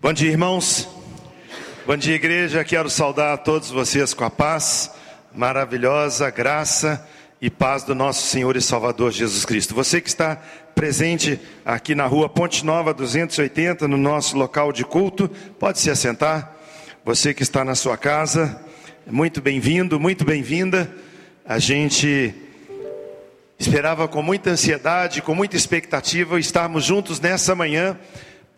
Bom dia, irmãos. Bom dia, igreja. Quero saudar a todos vocês com a paz maravilhosa, graça e paz do nosso Senhor e Salvador Jesus Cristo. Você que está presente aqui na rua Ponte Nova 280, no nosso local de culto, pode se assentar. Você que está na sua casa, muito bem-vindo, muito bem-vinda. A gente esperava com muita ansiedade, com muita expectativa estarmos juntos nessa manhã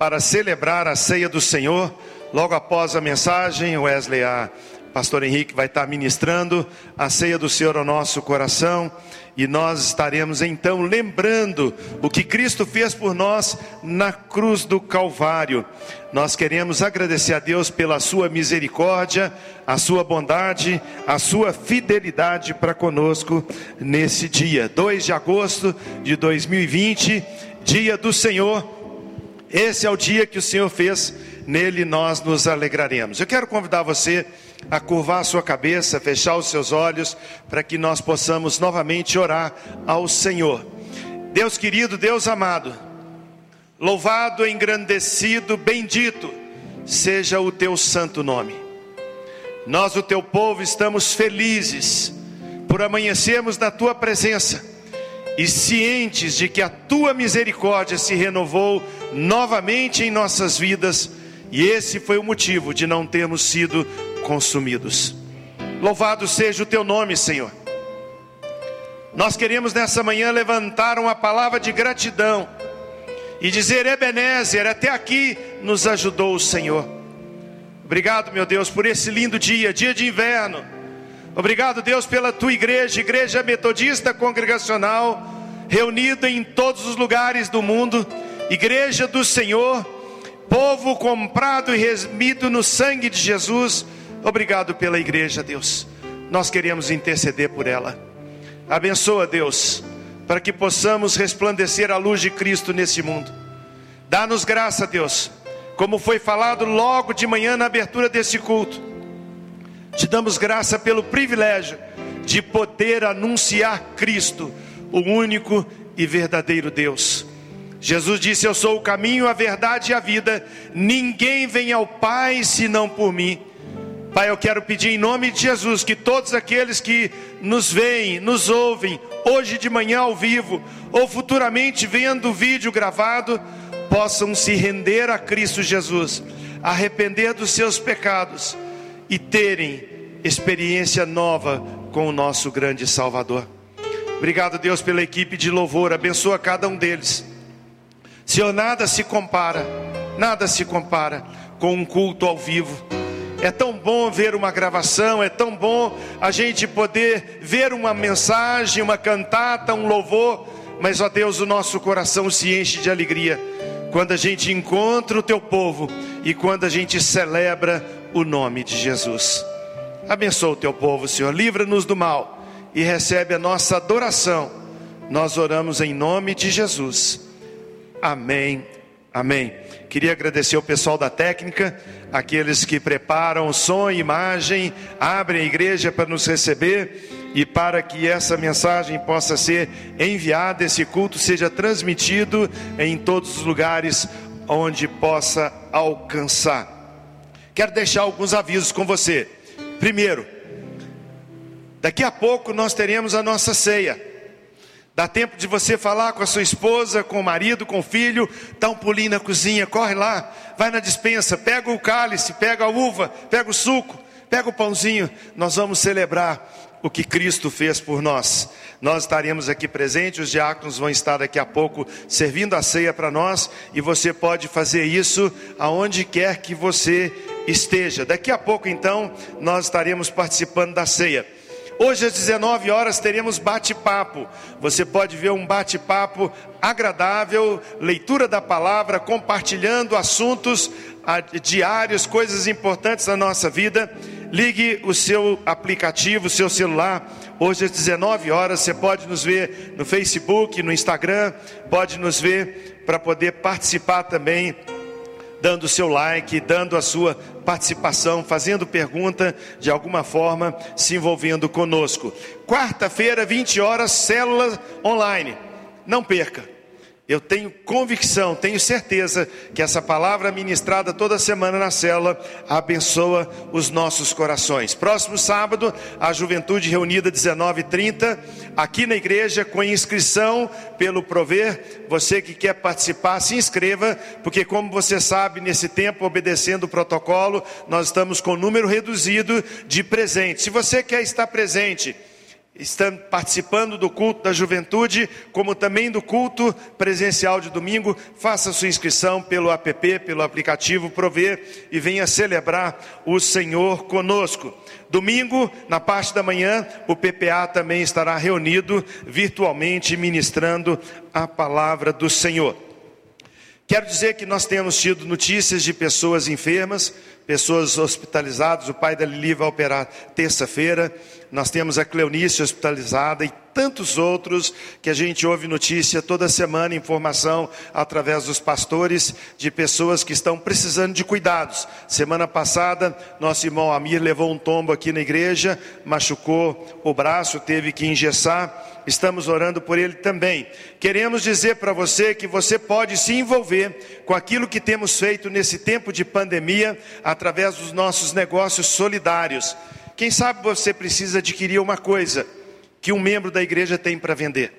para celebrar a ceia do Senhor. Logo após a mensagem, Wesley, a pastor Henrique vai estar ministrando a ceia do Senhor ao nosso coração e nós estaremos então lembrando o que Cristo fez por nós na cruz do Calvário. Nós queremos agradecer a Deus pela sua misericórdia, a sua bondade, a sua fidelidade para conosco nesse dia, 2 de agosto de 2020, dia do Senhor esse é o dia que o Senhor fez, nele nós nos alegraremos. Eu quero convidar você a curvar a sua cabeça, fechar os seus olhos, para que nós possamos novamente orar ao Senhor. Deus querido, Deus amado, louvado, engrandecido, bendito seja o teu santo nome. Nós, o teu povo, estamos felizes por amanhecermos na tua presença e cientes de que a tua misericórdia se renovou novamente em nossas vidas, e esse foi o motivo de não termos sido consumidos. Louvado seja o teu nome, Senhor. Nós queremos nessa manhã levantar uma palavra de gratidão e dizer: Ebenezer, até aqui nos ajudou o Senhor. Obrigado, meu Deus, por esse lindo dia, dia de inverno Obrigado, Deus, pela tua igreja, igreja metodista congregacional, reunida em todos os lugares do mundo, igreja do Senhor, povo comprado e remido no sangue de Jesus. Obrigado pela igreja, Deus. Nós queremos interceder por ela. Abençoa, Deus, para que possamos resplandecer a luz de Cristo nesse mundo. Dá-nos graça, Deus, como foi falado logo de manhã na abertura desse culto te damos graça pelo privilégio de poder anunciar Cristo, o único e verdadeiro Deus. Jesus disse: Eu sou o caminho, a verdade e a vida. Ninguém vem ao Pai senão por mim. Pai, eu quero pedir em nome de Jesus que todos aqueles que nos veem, nos ouvem, hoje de manhã ao vivo, ou futuramente vendo o vídeo gravado, possam se render a Cristo Jesus, arrepender dos seus pecados e terem experiência nova com o nosso grande Salvador. Obrigado, Deus, pela equipe de louvor, abençoa cada um deles. Senhor, nada se compara, nada se compara com um culto ao vivo. É tão bom ver uma gravação, é tão bom a gente poder ver uma mensagem, uma cantata, um louvor, mas ó Deus, o nosso coração se enche de alegria quando a gente encontra o teu povo e quando a gente celebra o nome de Jesus. Abençoa o teu povo, Senhor, livra-nos do mal e recebe a nossa adoração. Nós oramos em nome de Jesus. Amém. Amém. Queria agradecer o pessoal da técnica, aqueles que preparam som e imagem, abrem a igreja para nos receber e para que essa mensagem possa ser enviada, esse culto seja transmitido em todos os lugares onde possa alcançar. Quero deixar alguns avisos com você. Primeiro, daqui a pouco nós teremos a nossa ceia. Dá tempo de você falar com a sua esposa, com o marido, com o filho, dá um pulinho na cozinha, corre lá, vai na dispensa, pega o cálice, pega a uva, pega o suco, pega o pãozinho. Nós vamos celebrar o que Cristo fez por nós. Nós estaremos aqui presentes, os diáconos vão estar daqui a pouco servindo a ceia para nós, e você pode fazer isso aonde quer que você esteja. Daqui a pouco, então, nós estaremos participando da ceia. Hoje às 19 horas teremos bate-papo. Você pode ver um bate-papo agradável, leitura da palavra, compartilhando assuntos diários, coisas importantes da nossa vida Ligue o seu aplicativo, o seu celular. Hoje às 19 horas você pode nos ver no Facebook, no Instagram, pode nos ver para poder participar também, dando seu like, dando a sua participação, fazendo pergunta de alguma forma, se envolvendo conosco. Quarta-feira, 20 horas, célula online. Não perca. Eu tenho convicção, tenho certeza que essa palavra ministrada toda semana na cela abençoa os nossos corações. Próximo sábado, a juventude reunida 19h30, aqui na igreja, com inscrição pelo Prover. Você que quer participar, se inscreva, porque, como você sabe, nesse tempo, obedecendo o protocolo, nós estamos com número reduzido de presentes. Se você quer estar presente, estão participando do culto da juventude, como também do culto presencial de domingo, faça sua inscrição pelo app, pelo aplicativo Prover e venha celebrar o Senhor conosco. Domingo, na parte da manhã, o PPA também estará reunido virtualmente ministrando a palavra do Senhor. Quero dizer que nós temos tido notícias de pessoas enfermas, pessoas hospitalizadas. O pai da Lili vai operar terça-feira. Nós temos a Cleonice hospitalizada e tantos outros que a gente ouve notícia toda semana, informação através dos pastores de pessoas que estão precisando de cuidados. Semana passada, nosso irmão Amir levou um tombo aqui na igreja, machucou o braço, teve que engessar. Estamos orando por ele também. Queremos dizer para você que você pode se envolver com aquilo que temos feito nesse tempo de pandemia através dos nossos negócios solidários. Quem sabe você precisa adquirir uma coisa que um membro da igreja tem para vender.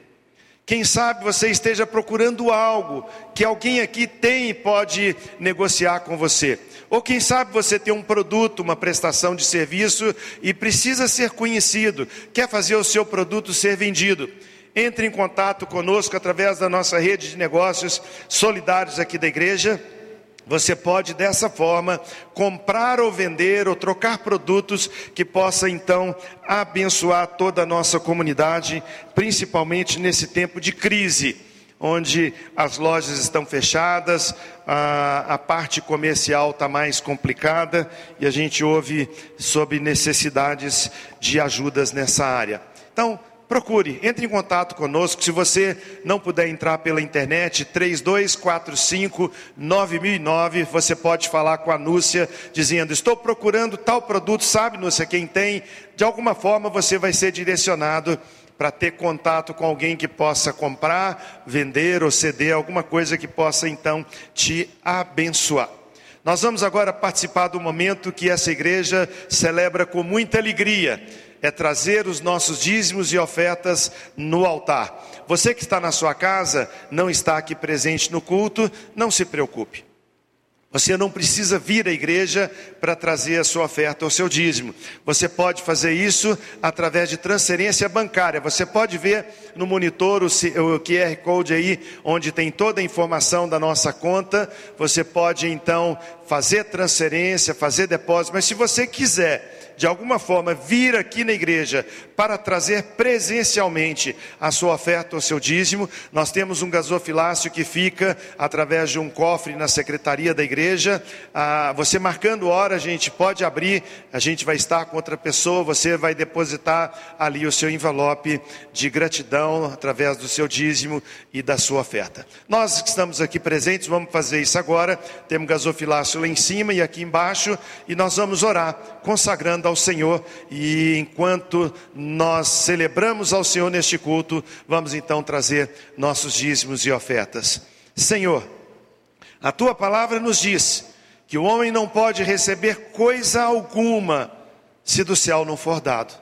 Quem sabe você esteja procurando algo que alguém aqui tem e pode negociar com você. Ou quem sabe você tem um produto, uma prestação de serviço e precisa ser conhecido, quer fazer o seu produto ser vendido. Entre em contato conosco através da nossa rede de negócios solidários aqui da igreja você pode dessa forma comprar ou vender ou trocar produtos que possa então abençoar toda a nossa comunidade, principalmente nesse tempo de crise, onde as lojas estão fechadas, a, a parte comercial está mais complicada e a gente ouve sobre necessidades de ajudas nessa área. Então, procure, entre em contato conosco. Se você não puder entrar pela internet, 3245 9009, você pode falar com a Núcia, dizendo: Estou procurando tal produto, sabe, Núcia, quem tem? De alguma forma você vai ser direcionado para ter contato com alguém que possa comprar, vender ou ceder alguma coisa que possa então te abençoar. Nós vamos agora participar do momento que essa igreja celebra com muita alegria é trazer os nossos dízimos e ofertas no altar. Você que está na sua casa, não está aqui presente no culto, não se preocupe. Você não precisa vir à igreja para trazer a sua oferta ou seu dízimo. Você pode fazer isso através de transferência bancária. Você pode ver no monitor o QR Code aí, onde tem toda a informação da nossa conta. Você pode então fazer transferência, fazer depósito. Mas se você quiser de alguma forma vir aqui na igreja para trazer presencialmente a sua oferta ou seu dízimo, nós temos um gasofilácio que fica através de um cofre na secretaria da igreja. Ah, você marcando hora, a gente pode abrir, a gente vai estar com outra pessoa, você vai depositar ali o seu envelope de gratidão através do seu dízimo e da sua oferta. Nós que estamos aqui presentes, vamos fazer isso agora. Temos gasofilácio lá em cima e aqui embaixo, e nós vamos orar, consagrando ao Senhor. E enquanto nós celebramos ao Senhor neste culto, vamos então trazer nossos dízimos e ofertas. Senhor, a tua palavra nos diz que o homem não pode receber coisa alguma se do céu não for dado.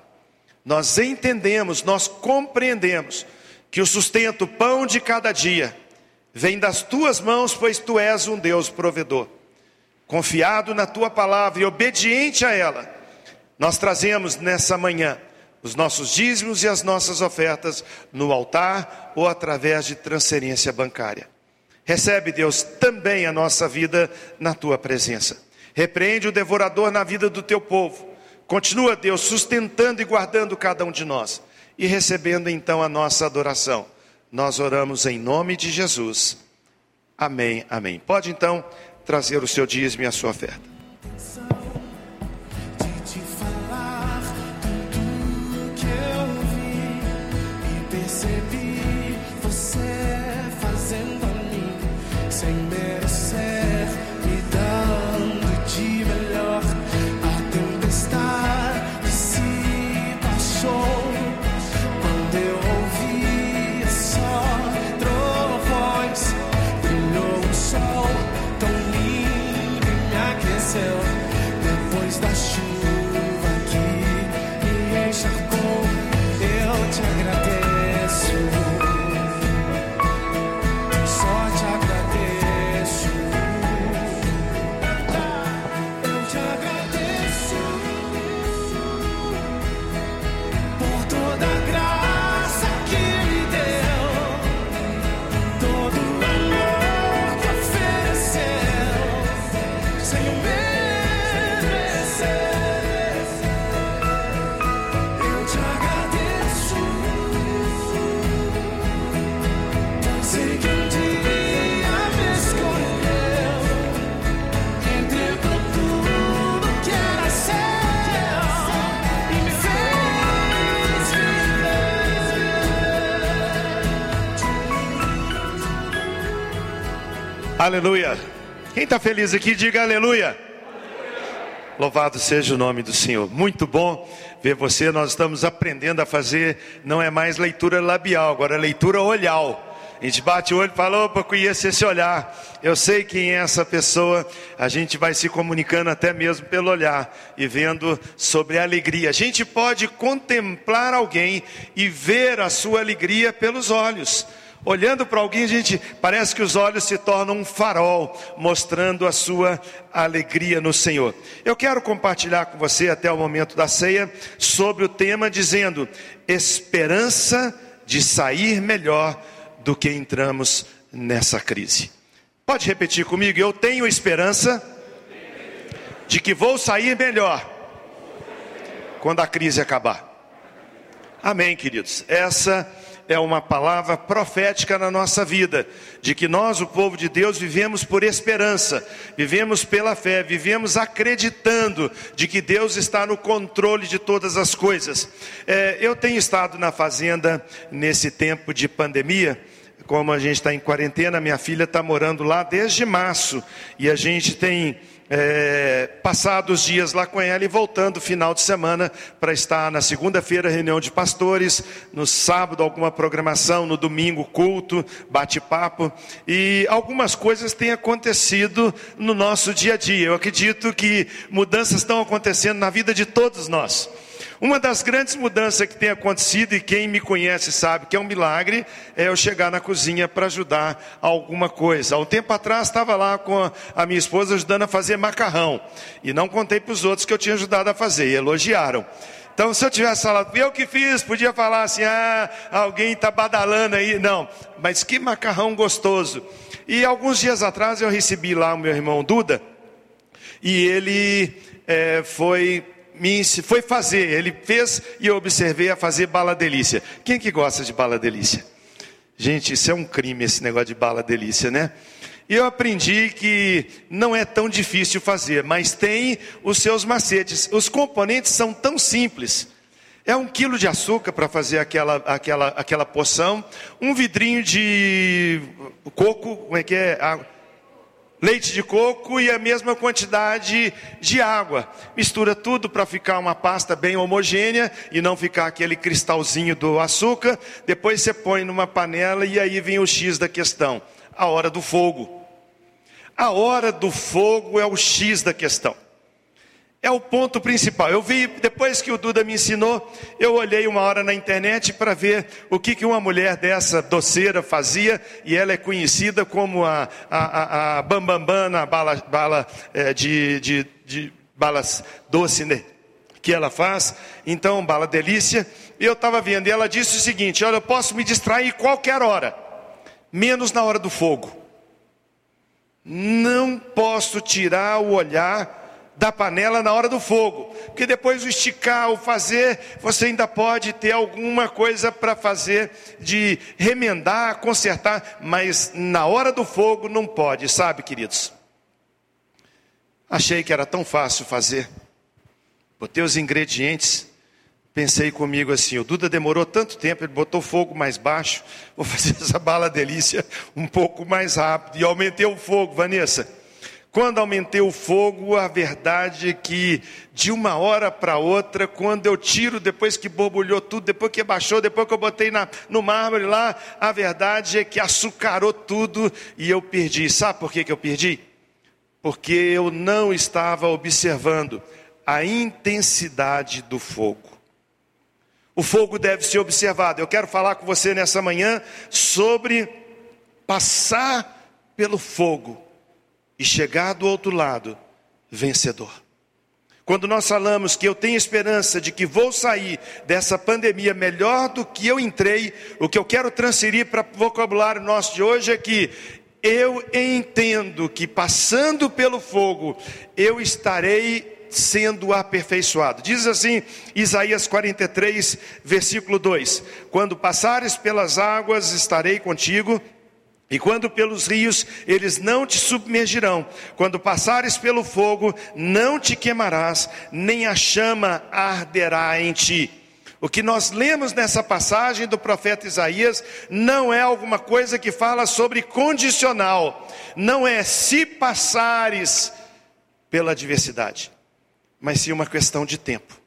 Nós entendemos, nós compreendemos que o sustento, o pão de cada dia, vem das tuas mãos, pois tu és um Deus provedor. Confiado na tua palavra e obediente a ela, nós trazemos nessa manhã os nossos dízimos e as nossas ofertas no altar ou através de transferência bancária. Recebe, Deus, também a nossa vida na tua presença. Repreende o devorador na vida do teu povo. Continua, Deus, sustentando e guardando cada um de nós e recebendo então a nossa adoração. Nós oramos em nome de Jesus. Amém, amém. Pode então trazer o seu dízimo e a sua oferta. Aleluia. Quem está feliz aqui, diga aleluia. Louvado seja o nome do Senhor. Muito bom ver você. Nós estamos aprendendo a fazer, não é mais leitura labial, agora é leitura olhal. A gente bate o olho e fala, opa, conheço esse olhar. Eu sei quem é essa pessoa. A gente vai se comunicando até mesmo pelo olhar e vendo sobre a alegria. A gente pode contemplar alguém e ver a sua alegria pelos olhos. Olhando para alguém, a gente parece que os olhos se tornam um farol, mostrando a sua alegria no Senhor. Eu quero compartilhar com você até o momento da ceia sobre o tema dizendo: esperança de sair melhor do que entramos nessa crise. Pode repetir comigo? Eu tenho esperança de que vou sair melhor quando a crise acabar. Amém, queridos. Essa é uma palavra profética na nossa vida, de que nós, o povo de Deus, vivemos por esperança, vivemos pela fé, vivemos acreditando de que Deus está no controle de todas as coisas. É, eu tenho estado na fazenda nesse tempo de pandemia, como a gente está em quarentena, minha filha está morando lá desde março, e a gente tem é, passado os dias lá com ela e voltando final de semana para estar na segunda-feira reunião de pastores, no sábado alguma programação, no domingo culto, bate-papo e algumas coisas têm acontecido no nosso dia a dia. Eu acredito que mudanças estão acontecendo na vida de todos nós. Uma das grandes mudanças que tem acontecido, e quem me conhece sabe que é um milagre, é eu chegar na cozinha para ajudar alguma coisa. Há um tempo atrás estava lá com a minha esposa ajudando a fazer macarrão. E não contei para os outros que eu tinha ajudado a fazer, e elogiaram. Então, se eu tivesse falado, eu que fiz, podia falar assim, ah, alguém está badalando aí. Não, mas que macarrão gostoso. E alguns dias atrás eu recebi lá o meu irmão Duda, e ele é, foi me foi fazer, ele fez e eu observei a fazer bala delícia. Quem que gosta de bala delícia? Gente, isso é um crime esse negócio de bala delícia, né? E eu aprendi que não é tão difícil fazer, mas tem os seus macetes. Os componentes são tão simples. É um quilo de açúcar para fazer aquela, aquela, aquela poção, um vidrinho de coco, como é que é? Leite de coco e a mesma quantidade de água. Mistura tudo para ficar uma pasta bem homogênea e não ficar aquele cristalzinho do açúcar. Depois você põe numa panela e aí vem o X da questão: a hora do fogo. A hora do fogo é o X da questão. É o ponto principal. Eu vi, depois que o Duda me ensinou, eu olhei uma hora na internet para ver o que, que uma mulher dessa doceira fazia, e ela é conhecida como a, a, a, a na bala, bala é, de, de, de balas doce, né? Que ela faz, então, bala delícia. E eu estava vendo, e ela disse o seguinte: Olha, eu posso me distrair qualquer hora, menos na hora do fogo. Não posso tirar o olhar da panela na hora do fogo, porque depois o esticar, o fazer, você ainda pode ter alguma coisa para fazer de remendar, consertar, mas na hora do fogo não pode, sabe, queridos? Achei que era tão fácil fazer. Botei os ingredientes, pensei comigo assim: o Duda demorou tanto tempo, ele botou fogo mais baixo, vou fazer essa bala delícia um pouco mais rápido. E aumentei o fogo, Vanessa. Quando aumentei o fogo, a verdade é que de uma hora para outra, quando eu tiro, depois que borbulhou tudo, depois que baixou, depois que eu botei na, no mármore lá, a verdade é que açucarou tudo e eu perdi. Sabe por que, que eu perdi? porque eu não estava observando a intensidade do fogo. O fogo deve ser observado. Eu quero falar com você nessa manhã sobre passar pelo fogo e chegar do outro lado vencedor. Quando nós falamos que eu tenho esperança de que vou sair dessa pandemia melhor do que eu entrei, o que eu quero transferir para o vocabulário nosso de hoje é que eu entendo que passando pelo fogo, eu estarei sendo aperfeiçoado. Diz assim Isaías 43, versículo 2: Quando passares pelas águas, estarei contigo e quando pelos rios, eles não te submergirão. Quando passares pelo fogo, não te queimarás, nem a chama arderá em ti. O que nós lemos nessa passagem do profeta Isaías não é alguma coisa que fala sobre condicional, não é se passares pela adversidade, mas sim uma questão de tempo.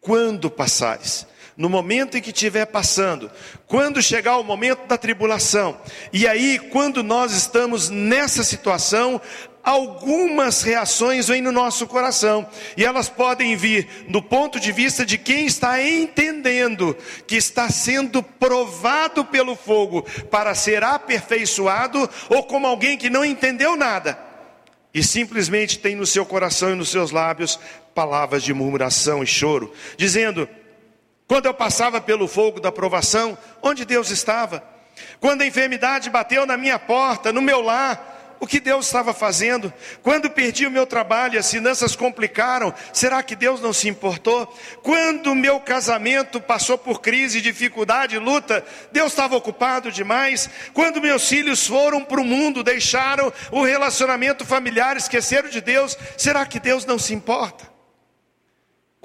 Quando passares no momento em que estiver passando, quando chegar o momento da tribulação, e aí, quando nós estamos nessa situação, algumas reações vêm no nosso coração, e elas podem vir do ponto de vista de quem está entendendo que está sendo provado pelo fogo para ser aperfeiçoado, ou como alguém que não entendeu nada e simplesmente tem no seu coração e nos seus lábios palavras de murmuração e choro, dizendo: quando eu passava pelo fogo da provação, onde Deus estava? Quando a enfermidade bateu na minha porta, no meu lar, o que Deus estava fazendo? Quando perdi o meu trabalho e as finanças complicaram, será que Deus não se importou? Quando o meu casamento passou por crise, dificuldade, luta, Deus estava ocupado demais? Quando meus filhos foram para o mundo, deixaram o relacionamento familiar, esqueceram de Deus, será que Deus não se importa?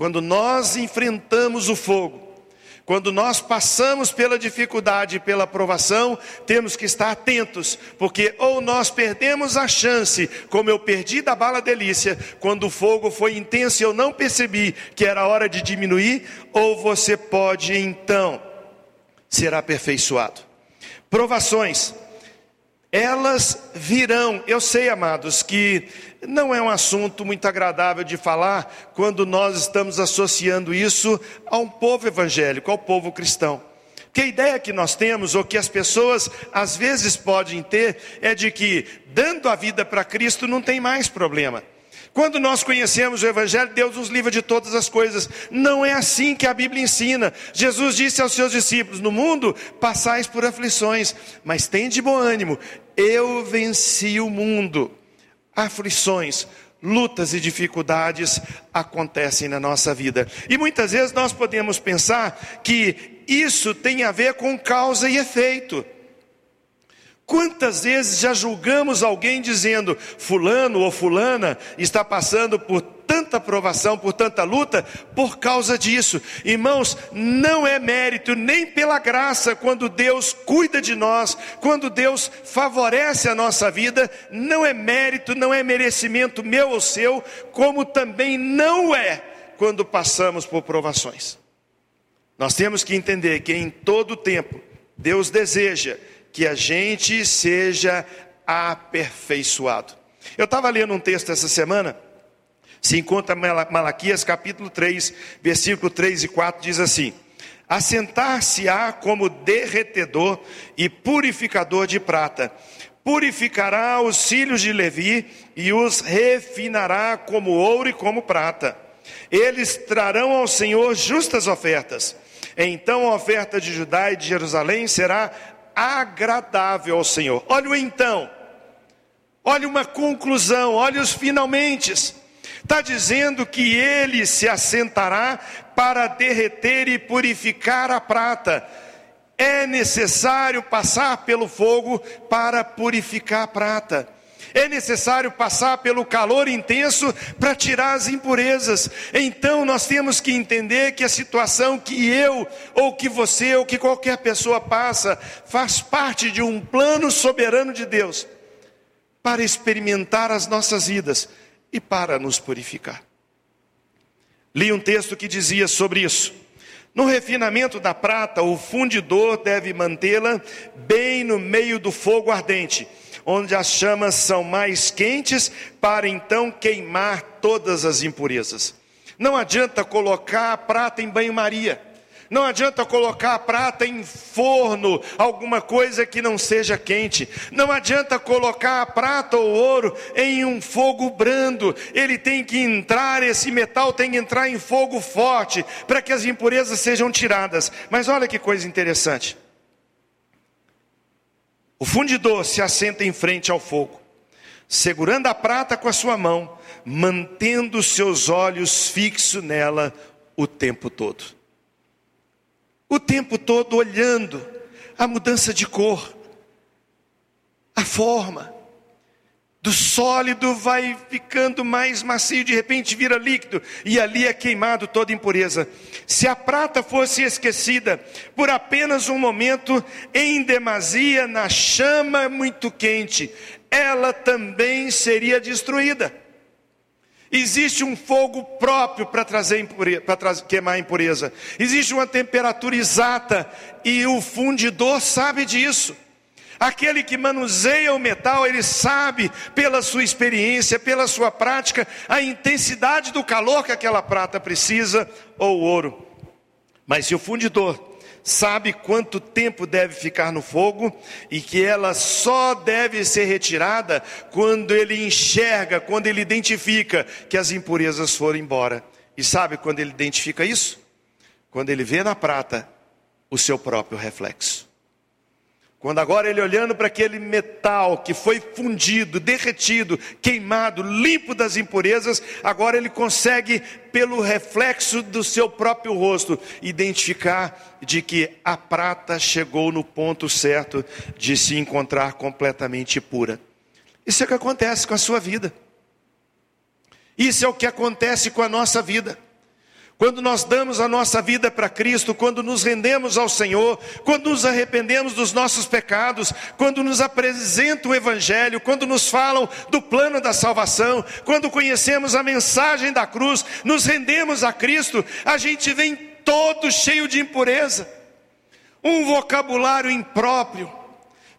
Quando nós enfrentamos o fogo, quando nós passamos pela dificuldade e pela provação, temos que estar atentos, porque ou nós perdemos a chance, como eu perdi da bala delícia, quando o fogo foi intenso e eu não percebi que era hora de diminuir, ou você pode então ser aperfeiçoado. Provações, elas virão. Eu sei, amados, que não é um assunto muito agradável de falar quando nós estamos associando isso a um povo evangélico, ao povo cristão. Que a ideia que nós temos, ou que as pessoas às vezes podem ter, é de que dando a vida para Cristo não tem mais problema. Quando nós conhecemos o Evangelho, Deus nos livra de todas as coisas. Não é assim que a Bíblia ensina. Jesus disse aos seus discípulos: No mundo passais por aflições, mas tem de bom ânimo, eu venci o mundo aflições, lutas e dificuldades acontecem na nossa vida. E muitas vezes nós podemos pensar que isso tem a ver com causa e efeito. Quantas vezes já julgamos alguém dizendo, Fulano ou Fulana está passando por tanta provação, por tanta luta, por causa disso. Irmãos, não é mérito nem pela graça quando Deus cuida de nós, quando Deus favorece a nossa vida, não é mérito, não é merecimento meu ou seu, como também não é quando passamos por provações. Nós temos que entender que em todo tempo Deus deseja que a gente seja aperfeiçoado. Eu estava lendo um texto essa semana, se encontra Malaquias capítulo 3, versículo 3 e 4, diz assim: Assentar-se-á como derretedor e purificador de prata, purificará os filhos de Levi e os refinará como ouro e como prata. Eles trarão ao Senhor justas ofertas. Então a oferta de Judá e de Jerusalém será agradável ao Senhor. Olha o então, olha uma conclusão, olha os finalmente. Está dizendo que ele se assentará para derreter e purificar a prata. É necessário passar pelo fogo para purificar a prata. É necessário passar pelo calor intenso para tirar as impurezas. Então nós temos que entender que a situação que eu, ou que você, ou que qualquer pessoa passa, faz parte de um plano soberano de Deus para experimentar as nossas vidas e para nos purificar. Li um texto que dizia sobre isso. No refinamento da prata, o fundidor deve mantê-la bem no meio do fogo ardente onde as chamas são mais quentes, para então queimar todas as impurezas. Não adianta colocar a prata em banho-maria. Não adianta colocar a prata em forno, alguma coisa que não seja quente. Não adianta colocar a prata ou ouro em um fogo brando. Ele tem que entrar, esse metal tem que entrar em fogo forte, para que as impurezas sejam tiradas. Mas olha que coisa interessante. O fundidor se assenta em frente ao fogo, segurando a prata com a sua mão, mantendo seus olhos fixos nela o tempo todo o tempo todo olhando a mudança de cor, a forma. Do sólido vai ficando mais macio, de repente vira líquido, e ali é queimado toda impureza. Se a prata fosse esquecida por apenas um momento, em demasia, na chama muito quente, ela também seria destruída. Existe um fogo próprio para trazer para queimar a impureza. Existe uma temperatura exata e o fundidor sabe disso. Aquele que manuseia o metal, ele sabe pela sua experiência, pela sua prática, a intensidade do calor que aquela prata precisa ou ouro. Mas se o fundidor sabe quanto tempo deve ficar no fogo e que ela só deve ser retirada quando ele enxerga, quando ele identifica que as impurezas foram embora. E sabe quando ele identifica isso? Quando ele vê na prata o seu próprio reflexo. Quando agora ele olhando para aquele metal que foi fundido, derretido, queimado, limpo das impurezas, agora ele consegue, pelo reflexo do seu próprio rosto, identificar de que a prata chegou no ponto certo de se encontrar completamente pura. Isso é o que acontece com a sua vida. Isso é o que acontece com a nossa vida. Quando nós damos a nossa vida para Cristo, quando nos rendemos ao Senhor, quando nos arrependemos dos nossos pecados, quando nos apresenta o Evangelho, quando nos falam do plano da salvação, quando conhecemos a mensagem da cruz, nos rendemos a Cristo, a gente vem todo cheio de impureza, um vocabulário impróprio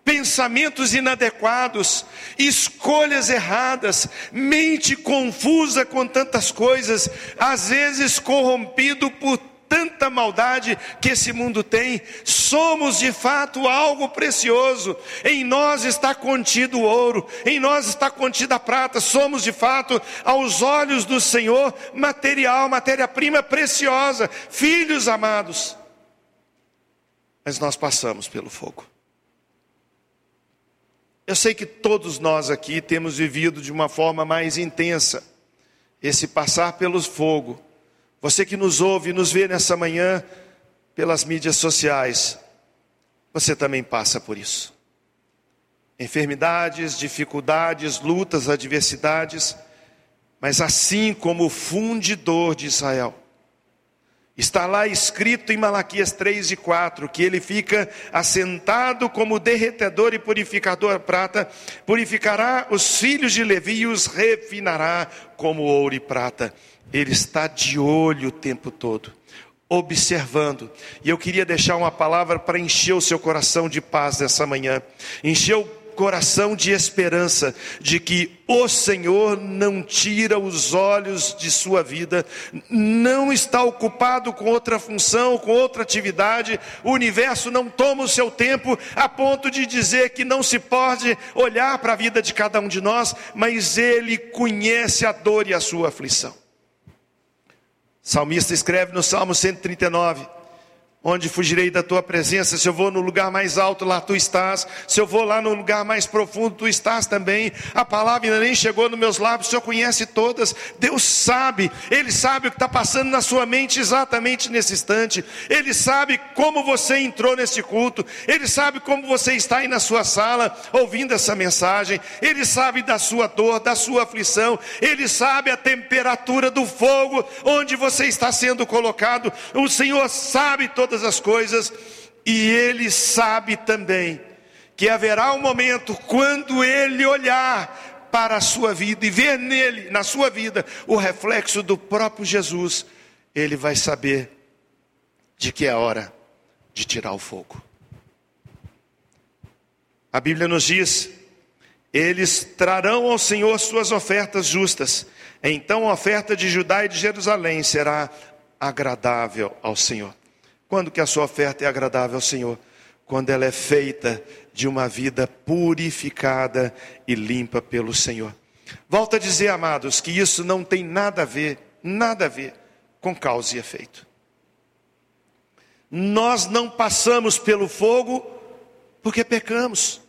pensamentos inadequados, escolhas erradas, mente confusa com tantas coisas, às vezes corrompido por tanta maldade que esse mundo tem, somos de fato algo precioso. Em nós está contido o ouro, em nós está contida a prata. Somos de fato, aos olhos do Senhor, material, matéria-prima preciosa, filhos amados. Mas nós passamos pelo fogo. Eu sei que todos nós aqui temos vivido de uma forma mais intensa esse passar pelos fogo. Você que nos ouve e nos vê nessa manhã pelas mídias sociais, você também passa por isso. Enfermidades, dificuldades, lutas, adversidades, mas assim como o fundidor de Israel, Está lá escrito em Malaquias 3 e 4 que ele fica assentado como derretedor e purificador prata, purificará os filhos de Levi e os refinará como ouro e prata. Ele está de olho o tempo todo, observando. E eu queria deixar uma palavra para encher o seu coração de paz nessa manhã. Encher o coração de esperança de que o Senhor não tira os olhos de sua vida, não está ocupado com outra função, com outra atividade, o universo não toma o seu tempo a ponto de dizer que não se pode olhar para a vida de cada um de nós, mas ele conhece a dor e a sua aflição. O salmista escreve no Salmo 139: Onde fugirei da tua presença? Se eu vou no lugar mais alto, lá tu estás. Se eu vou lá no lugar mais profundo, tu estás também. A palavra ainda nem chegou nos meus lábios, o Senhor conhece todas. Deus sabe, Ele sabe o que está passando na sua mente exatamente nesse instante. Ele sabe como você entrou nesse culto. Ele sabe como você está aí na sua sala ouvindo essa mensagem. Ele sabe da sua dor, da sua aflição. Ele sabe a temperatura do fogo onde você está sendo colocado. O Senhor sabe todas todas as coisas, e Ele sabe também que haverá um momento quando Ele olhar para a sua vida e ver nele, na sua vida, o reflexo do próprio Jesus, Ele vai saber de que é hora de tirar o fogo. A Bíblia nos diz Eles trarão ao Senhor suas ofertas justas. Então a oferta de Judá e de Jerusalém será agradável ao Senhor. Quando que a sua oferta é agradável ao Senhor? Quando ela é feita de uma vida purificada e limpa pelo Senhor. Volto a dizer, amados, que isso não tem nada a ver, nada a ver com causa e efeito. Nós não passamos pelo fogo porque pecamos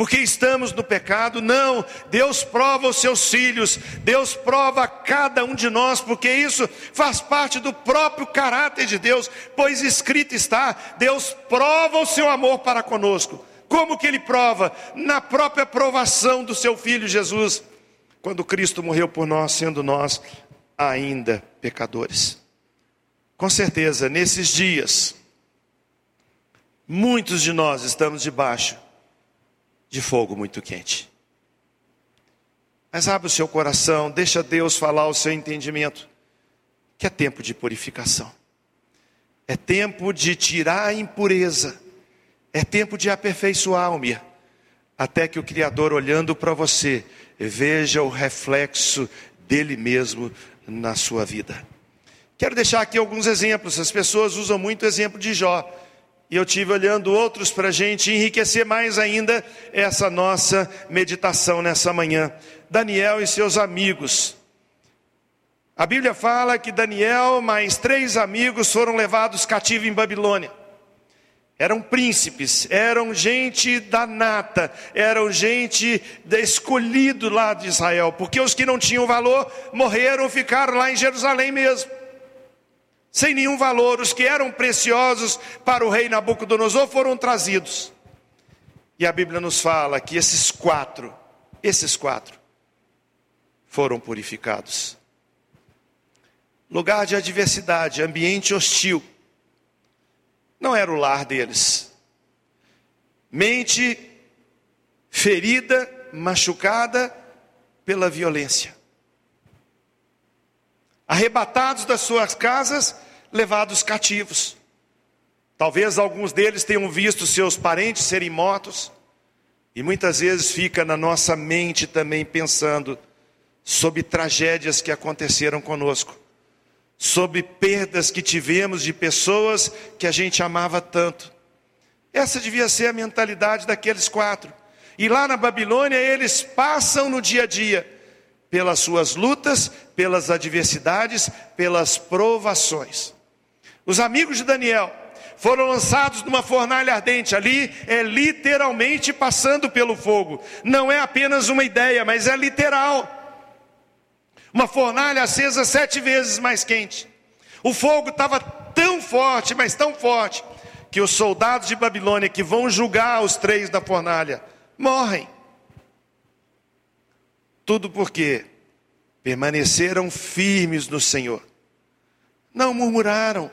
porque estamos no pecado. Não, Deus prova os seus filhos, Deus prova cada um de nós, porque isso faz parte do próprio caráter de Deus, pois escrito está: Deus prova o seu amor para conosco. Como que ele prova? Na própria provação do seu filho Jesus, quando Cristo morreu por nós, sendo nós ainda pecadores. Com certeza, nesses dias, muitos de nós estamos debaixo de fogo muito quente. Mas abra o seu coração, deixa Deus falar o seu entendimento, que é tempo de purificação, é tempo de tirar a impureza, é tempo de aperfeiçoar a alma, até que o Criador, olhando para você, veja o reflexo dele mesmo na sua vida. Quero deixar aqui alguns exemplos, as pessoas usam muito o exemplo de Jó. E eu tive olhando outros para a gente enriquecer mais ainda essa nossa meditação nessa manhã. Daniel e seus amigos. A Bíblia fala que Daniel mais três amigos foram levados cativos em Babilônia. Eram príncipes, eram gente da nata, eram gente escolhido lá de Israel, porque os que não tinham valor morreram, ficaram lá em Jerusalém mesmo sem nenhum valor. Os que eram preciosos para o rei Nabucodonosor foram trazidos. E a Bíblia nos fala que esses quatro, esses quatro, foram purificados. Lugar de adversidade, ambiente hostil, não era o lar deles. Mente ferida, machucada pela violência arrebatados das suas casas, levados cativos. Talvez alguns deles tenham visto seus parentes serem mortos, e muitas vezes fica na nossa mente também pensando sobre tragédias que aconteceram conosco, sobre perdas que tivemos de pessoas que a gente amava tanto. Essa devia ser a mentalidade daqueles quatro. E lá na Babilônia eles passam no dia a dia pelas suas lutas, pelas adversidades, pelas provações. Os amigos de Daniel foram lançados numa fornalha ardente, ali é literalmente passando pelo fogo, não é apenas uma ideia, mas é literal. Uma fornalha acesa sete vezes mais quente. O fogo estava tão forte, mas tão forte, que os soldados de Babilônia que vão julgar os três da fornalha morrem. Tudo porque permaneceram firmes no Senhor. Não murmuraram,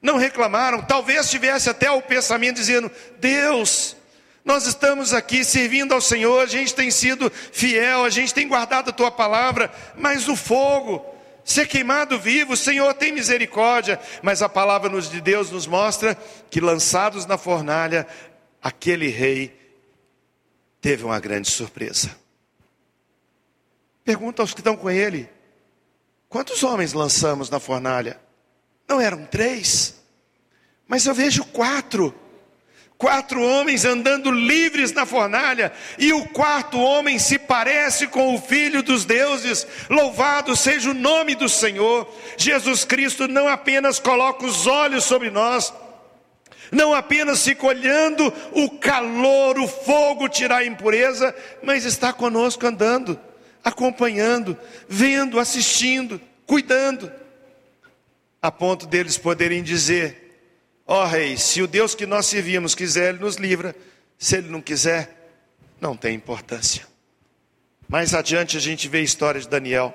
não reclamaram, talvez tivesse até o pensamento dizendo: Deus, nós estamos aqui servindo ao Senhor, a gente tem sido fiel, a gente tem guardado a tua palavra, mas o fogo, ser queimado vivo, Senhor tem misericórdia. Mas a palavra de Deus nos mostra que lançados na fornalha, aquele rei teve uma grande surpresa. Pergunta aos que estão com ele: quantos homens lançamos na fornalha? Não eram três, mas eu vejo quatro. Quatro homens andando livres na fornalha, e o quarto homem se parece com o Filho dos deuses. Louvado seja o nome do Senhor. Jesus Cristo não apenas coloca os olhos sobre nós, não apenas fica olhando o calor, o fogo tirar a impureza, mas está conosco andando acompanhando, vendo, assistindo, cuidando, a ponto deles poderem dizer: Ó oh, Rei, se o Deus que nós servimos quiser, Ele nos livra, se Ele não quiser, não tem importância. Mais adiante a gente vê a história de Daniel.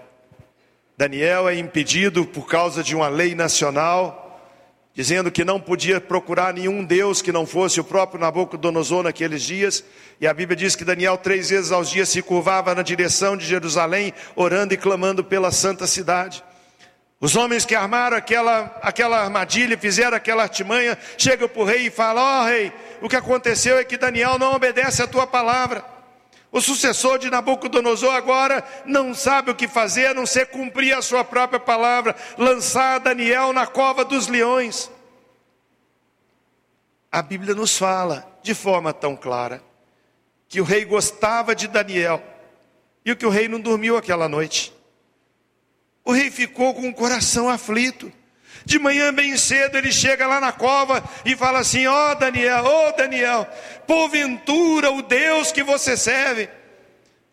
Daniel é impedido por causa de uma lei nacional dizendo que não podia procurar nenhum Deus que não fosse o próprio Nabucodonosor naqueles dias. E a Bíblia diz que Daniel três vezes aos dias se curvava na direção de Jerusalém, orando e clamando pela santa cidade. Os homens que armaram aquela, aquela armadilha, fizeram aquela artimanha, chegam para o rei e falam: Ó oh, rei, o que aconteceu é que Daniel não obedece a tua palavra. O sucessor de Nabucodonosor agora não sabe o que fazer a não ser cumprir a sua própria palavra, lançar Daniel na cova dos leões. A Bíblia nos fala de forma tão clara que o rei gostava de Daniel e que o rei não dormiu aquela noite. O rei ficou com o coração aflito. De manhã bem cedo ele chega lá na cova e fala assim: Ó oh, Daniel, ó oh, Daniel, porventura o Deus que você serve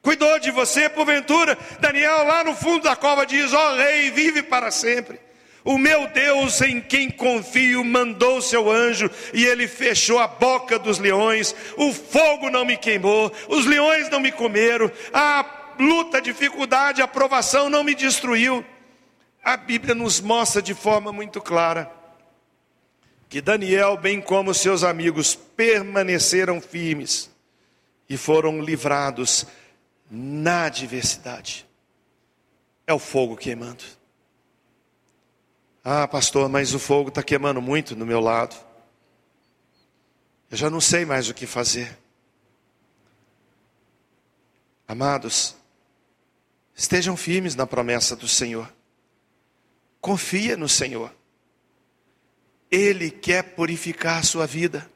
cuidou de você, porventura. Daniel lá no fundo da cova diz: Ó oh, rei, vive para sempre. O meu Deus em quem confio mandou seu anjo e ele fechou a boca dos leões. O fogo não me queimou, os leões não me comeram, a luta, a dificuldade, a provação não me destruiu. A Bíblia nos mostra de forma muito clara que Daniel, bem como seus amigos, permaneceram firmes e foram livrados na adversidade. É o fogo queimando. Ah, pastor, mas o fogo está queimando muito no meu lado. Eu já não sei mais o que fazer. Amados, estejam firmes na promessa do Senhor. Confia no Senhor. Ele quer purificar a sua vida.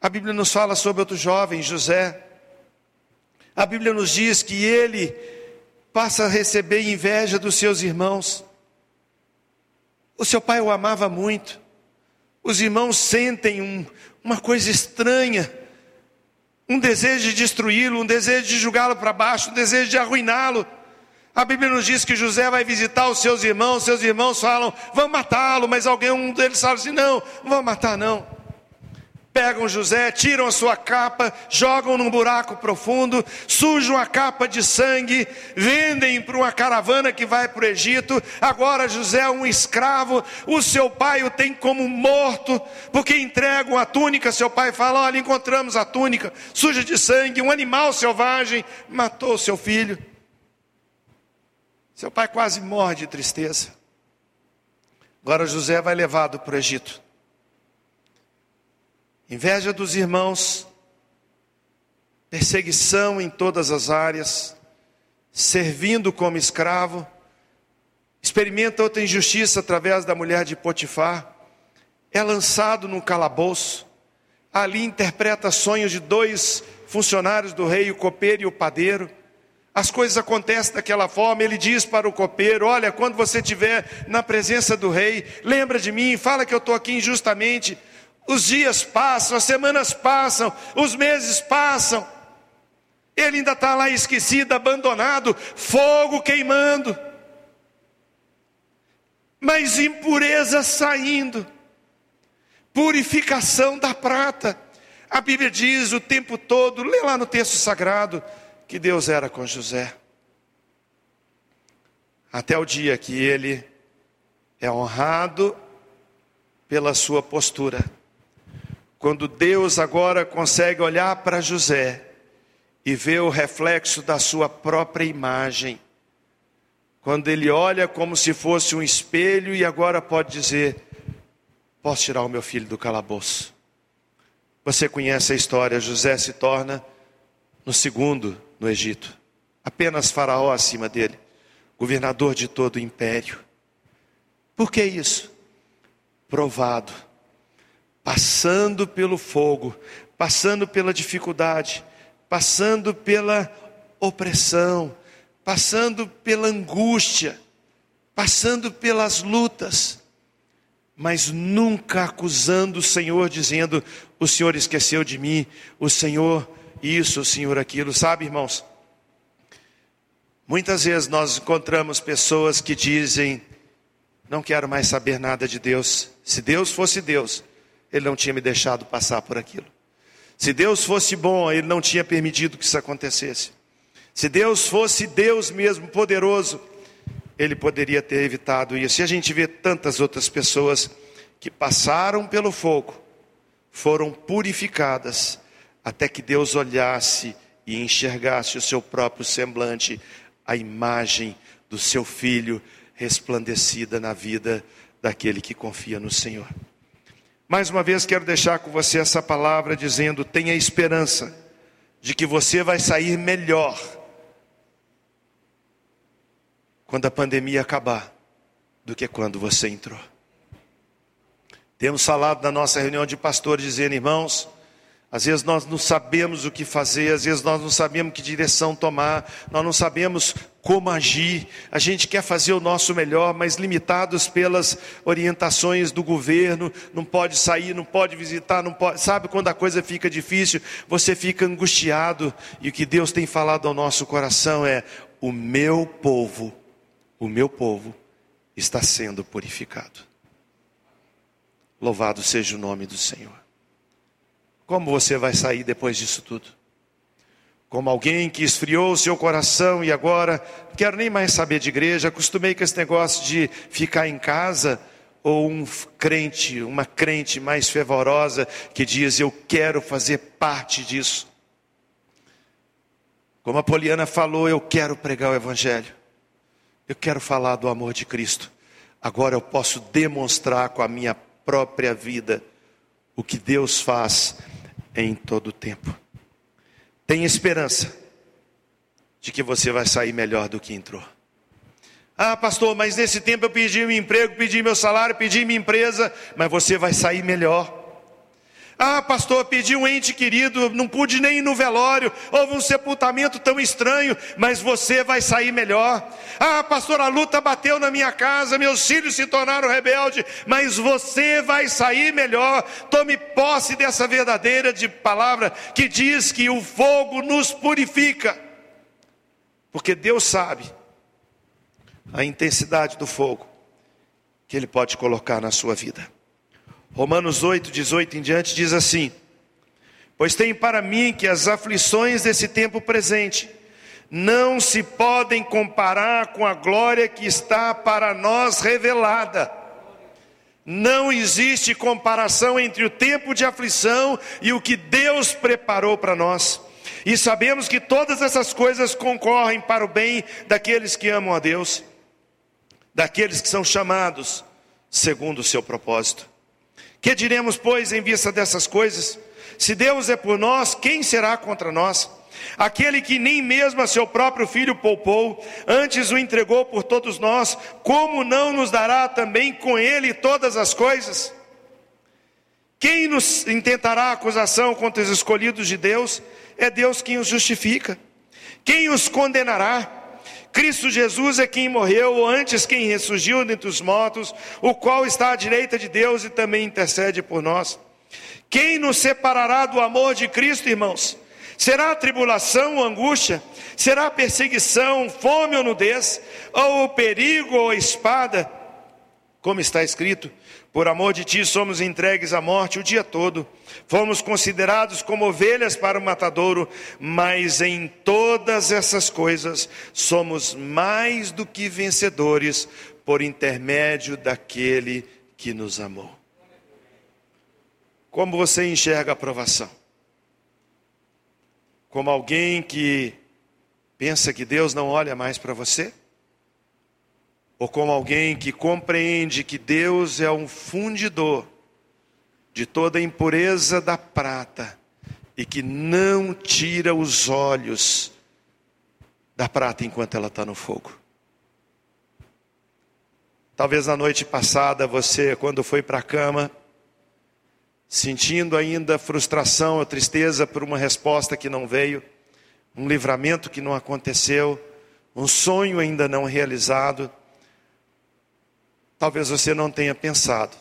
A Bíblia nos fala sobre outro jovem, José. A Bíblia nos diz que ele passa a receber inveja dos seus irmãos. O seu pai o amava muito. Os irmãos sentem um, uma coisa estranha, um desejo de destruí-lo, um desejo de jogá-lo para baixo, um desejo de arruiná-lo. A Bíblia nos diz que José vai visitar os seus irmãos, seus irmãos falam, vamos matá-lo, mas alguém, um deles fala assim: não, não vamos matar, não. Pegam José, tiram a sua capa, jogam num buraco profundo, sujam a capa de sangue, vendem para uma caravana que vai para o Egito. Agora José é um escravo, o seu pai o tem como morto, porque entregam a túnica. Seu pai fala: Olha, encontramos a túnica, suja de sangue, um animal selvagem matou seu filho. Seu pai quase morre de tristeza. Agora José vai levado para o Egito. Inveja dos irmãos, perseguição em todas as áreas, servindo como escravo, experimenta outra injustiça através da mulher de Potifar, é lançado num calabouço, ali interpreta sonhos de dois funcionários do rei, o copeiro e o padeiro as coisas acontecem daquela forma. Ele diz para o copeiro: Olha, quando você estiver na presença do rei, lembra de mim, fala que eu estou aqui injustamente. Os dias passam, as semanas passam, os meses passam. Ele ainda está lá esquecido, abandonado, fogo queimando, mas impureza saindo, purificação da prata. A Bíblia diz o tempo todo, lê lá no texto sagrado, que Deus era com José. Até o dia que ele é honrado pela sua postura. Quando Deus agora consegue olhar para José e ver o reflexo da sua própria imagem. Quando ele olha como se fosse um espelho e agora pode dizer: Posso tirar o meu filho do calabouço. Você conhece a história, José se torna no segundo no Egito. Apenas Faraó acima dele, governador de todo o império. Por que isso? Provado, passando pelo fogo, passando pela dificuldade, passando pela opressão, passando pela angústia, passando pelas lutas, mas nunca acusando o Senhor, dizendo: O Senhor esqueceu de mim, o Senhor isso, Senhor, aquilo. Sabe, irmãos? Muitas vezes nós encontramos pessoas que dizem: Não quero mais saber nada de Deus. Se Deus fosse Deus, Ele não tinha me deixado passar por aquilo. Se Deus fosse bom, Ele não tinha permitido que isso acontecesse. Se Deus fosse Deus mesmo, poderoso, Ele poderia ter evitado isso. E a gente vê tantas outras pessoas que passaram pelo fogo, foram purificadas até que Deus olhasse e enxergasse o seu próprio semblante, a imagem do seu filho resplandecida na vida daquele que confia no Senhor. Mais uma vez quero deixar com você essa palavra dizendo: tenha esperança, de que você vai sair melhor quando a pandemia acabar do que quando você entrou. Temos falado na nossa reunião de pastores, dizendo, irmãos, às vezes nós não sabemos o que fazer, às vezes nós não sabemos que direção tomar, nós não sabemos como agir. A gente quer fazer o nosso melhor, mas limitados pelas orientações do governo, não pode sair, não pode visitar, não pode. Sabe quando a coisa fica difícil, você fica angustiado, e o que Deus tem falado ao nosso coração é: o meu povo, o meu povo está sendo purificado. Louvado seja o nome do Senhor. Como você vai sair depois disso tudo? Como alguém que esfriou o seu coração e agora não quero nem mais saber de igreja, acostumei com esse negócio de ficar em casa, ou um crente, uma crente mais fervorosa que diz eu quero fazer parte disso. Como a Poliana falou, eu quero pregar o evangelho. Eu quero falar do amor de Cristo. Agora eu posso demonstrar com a minha própria vida o que Deus faz em todo o tempo. Tem esperança de que você vai sair melhor do que entrou. Ah, pastor, mas nesse tempo eu pedi meu emprego, pedi meu salário, pedi minha empresa, mas você vai sair melhor. Ah, pastor, pedi um ente querido, não pude nem ir no velório, houve um sepultamento tão estranho, mas você vai sair melhor. Ah, pastor, a luta bateu na minha casa, meus filhos se tornaram rebeldes, mas você vai sair melhor. Tome posse dessa verdadeira de palavra que diz que o fogo nos purifica, porque Deus sabe a intensidade do fogo que Ele pode colocar na sua vida. Romanos 8, 18 em diante diz assim: Pois tem para mim que as aflições desse tempo presente não se podem comparar com a glória que está para nós revelada. Não existe comparação entre o tempo de aflição e o que Deus preparou para nós. E sabemos que todas essas coisas concorrem para o bem daqueles que amam a Deus, daqueles que são chamados segundo o seu propósito. Que diremos, pois, em vista dessas coisas? Se Deus é por nós, quem será contra nós? Aquele que nem mesmo a seu próprio filho poupou, antes o entregou por todos nós, como não nos dará também com ele todas as coisas? Quem nos intentará acusação contra os escolhidos de Deus? É Deus quem os justifica. Quem os condenará? Cristo Jesus é quem morreu, ou antes quem ressurgiu dentre os mortos, o qual está à direita de Deus e também intercede por nós. Quem nos separará do amor de Cristo, irmãos? Será tribulação ou angústia? Será perseguição, fome ou nudez? Ou perigo ou espada? Como está escrito, por amor de ti somos entregues à morte o dia todo. Fomos considerados como ovelhas para o matadouro, mas em todas essas coisas somos mais do que vencedores por intermédio daquele que nos amou. Como você enxerga a aprovação? Como alguém que pensa que Deus não olha mais para você? Ou como alguém que compreende que Deus é um fundidor de toda a impureza da prata e que não tira os olhos da prata enquanto ela está no fogo. Talvez na noite passada você, quando foi para a cama, sentindo ainda frustração ou tristeza por uma resposta que não veio, um livramento que não aconteceu, um sonho ainda não realizado, Talvez você não tenha pensado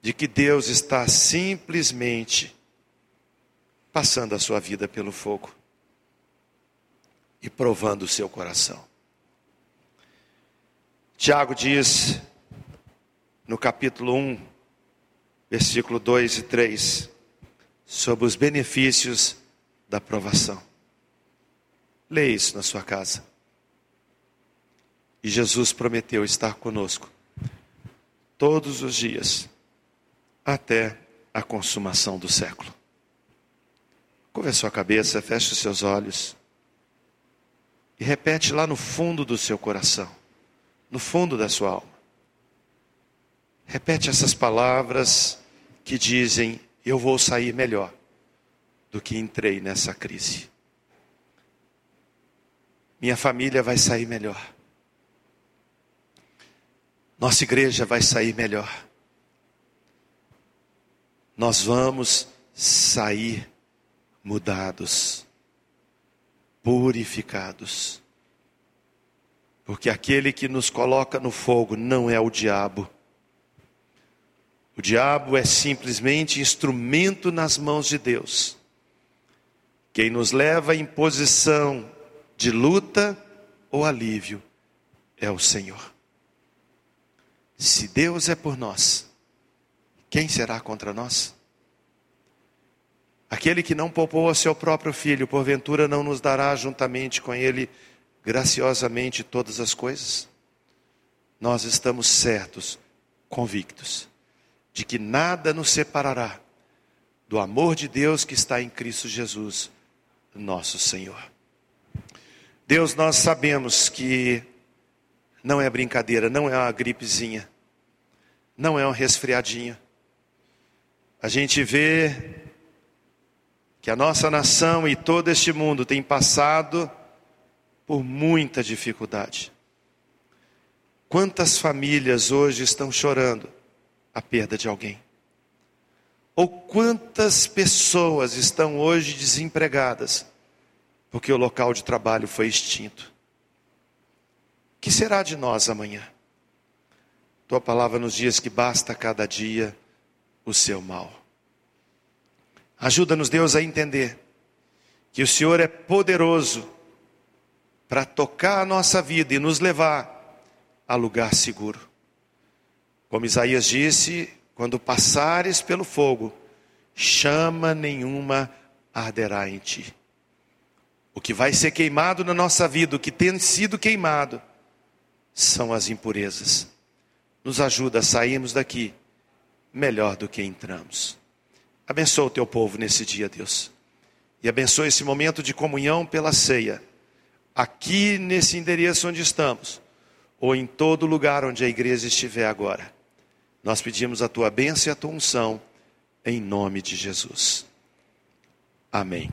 de que Deus está simplesmente passando a sua vida pelo fogo e provando o seu coração. Tiago diz no capítulo 1, versículo 2 e 3, sobre os benefícios da provação. Leia isso na sua casa. E Jesus prometeu estar conosco todos os dias, até a consumação do século. Curva a sua cabeça, feche os seus olhos e repete lá no fundo do seu coração, no fundo da sua alma. Repete essas palavras que dizem: Eu vou sair melhor do que entrei nessa crise. Minha família vai sair melhor. Nossa igreja vai sair melhor. Nós vamos sair mudados, purificados. Porque aquele que nos coloca no fogo não é o diabo. O diabo é simplesmente instrumento nas mãos de Deus. Quem nos leva em posição de luta ou alívio é o Senhor. Se Deus é por nós, quem será contra nós? Aquele que não poupou a seu próprio filho, porventura não nos dará juntamente com ele graciosamente todas as coisas? Nós estamos certos, convictos, de que nada nos separará do amor de Deus que está em Cristo Jesus, nosso Senhor. Deus, nós sabemos que não é brincadeira, não é uma gripezinha, não é um resfriadinho. A gente vê que a nossa nação e todo este mundo tem passado por muita dificuldade. Quantas famílias hoje estão chorando a perda de alguém? Ou quantas pessoas estão hoje desempregadas porque o local de trabalho foi extinto? Que será de nós amanhã? Tua palavra nos diz que basta cada dia o seu mal. Ajuda-nos, Deus, a entender que o Senhor é poderoso para tocar a nossa vida e nos levar a lugar seguro. Como Isaías disse, quando passares pelo fogo, chama nenhuma arderá em ti. O que vai ser queimado na nossa vida, o que tem sido queimado, são as impurezas. Nos ajuda a sairmos daqui melhor do que entramos. Abençoa o teu povo nesse dia, Deus. E abençoa esse momento de comunhão pela ceia aqui nesse endereço onde estamos, ou em todo lugar onde a igreja estiver agora. Nós pedimos a tua bênção e a tua unção, em nome de Jesus. Amém.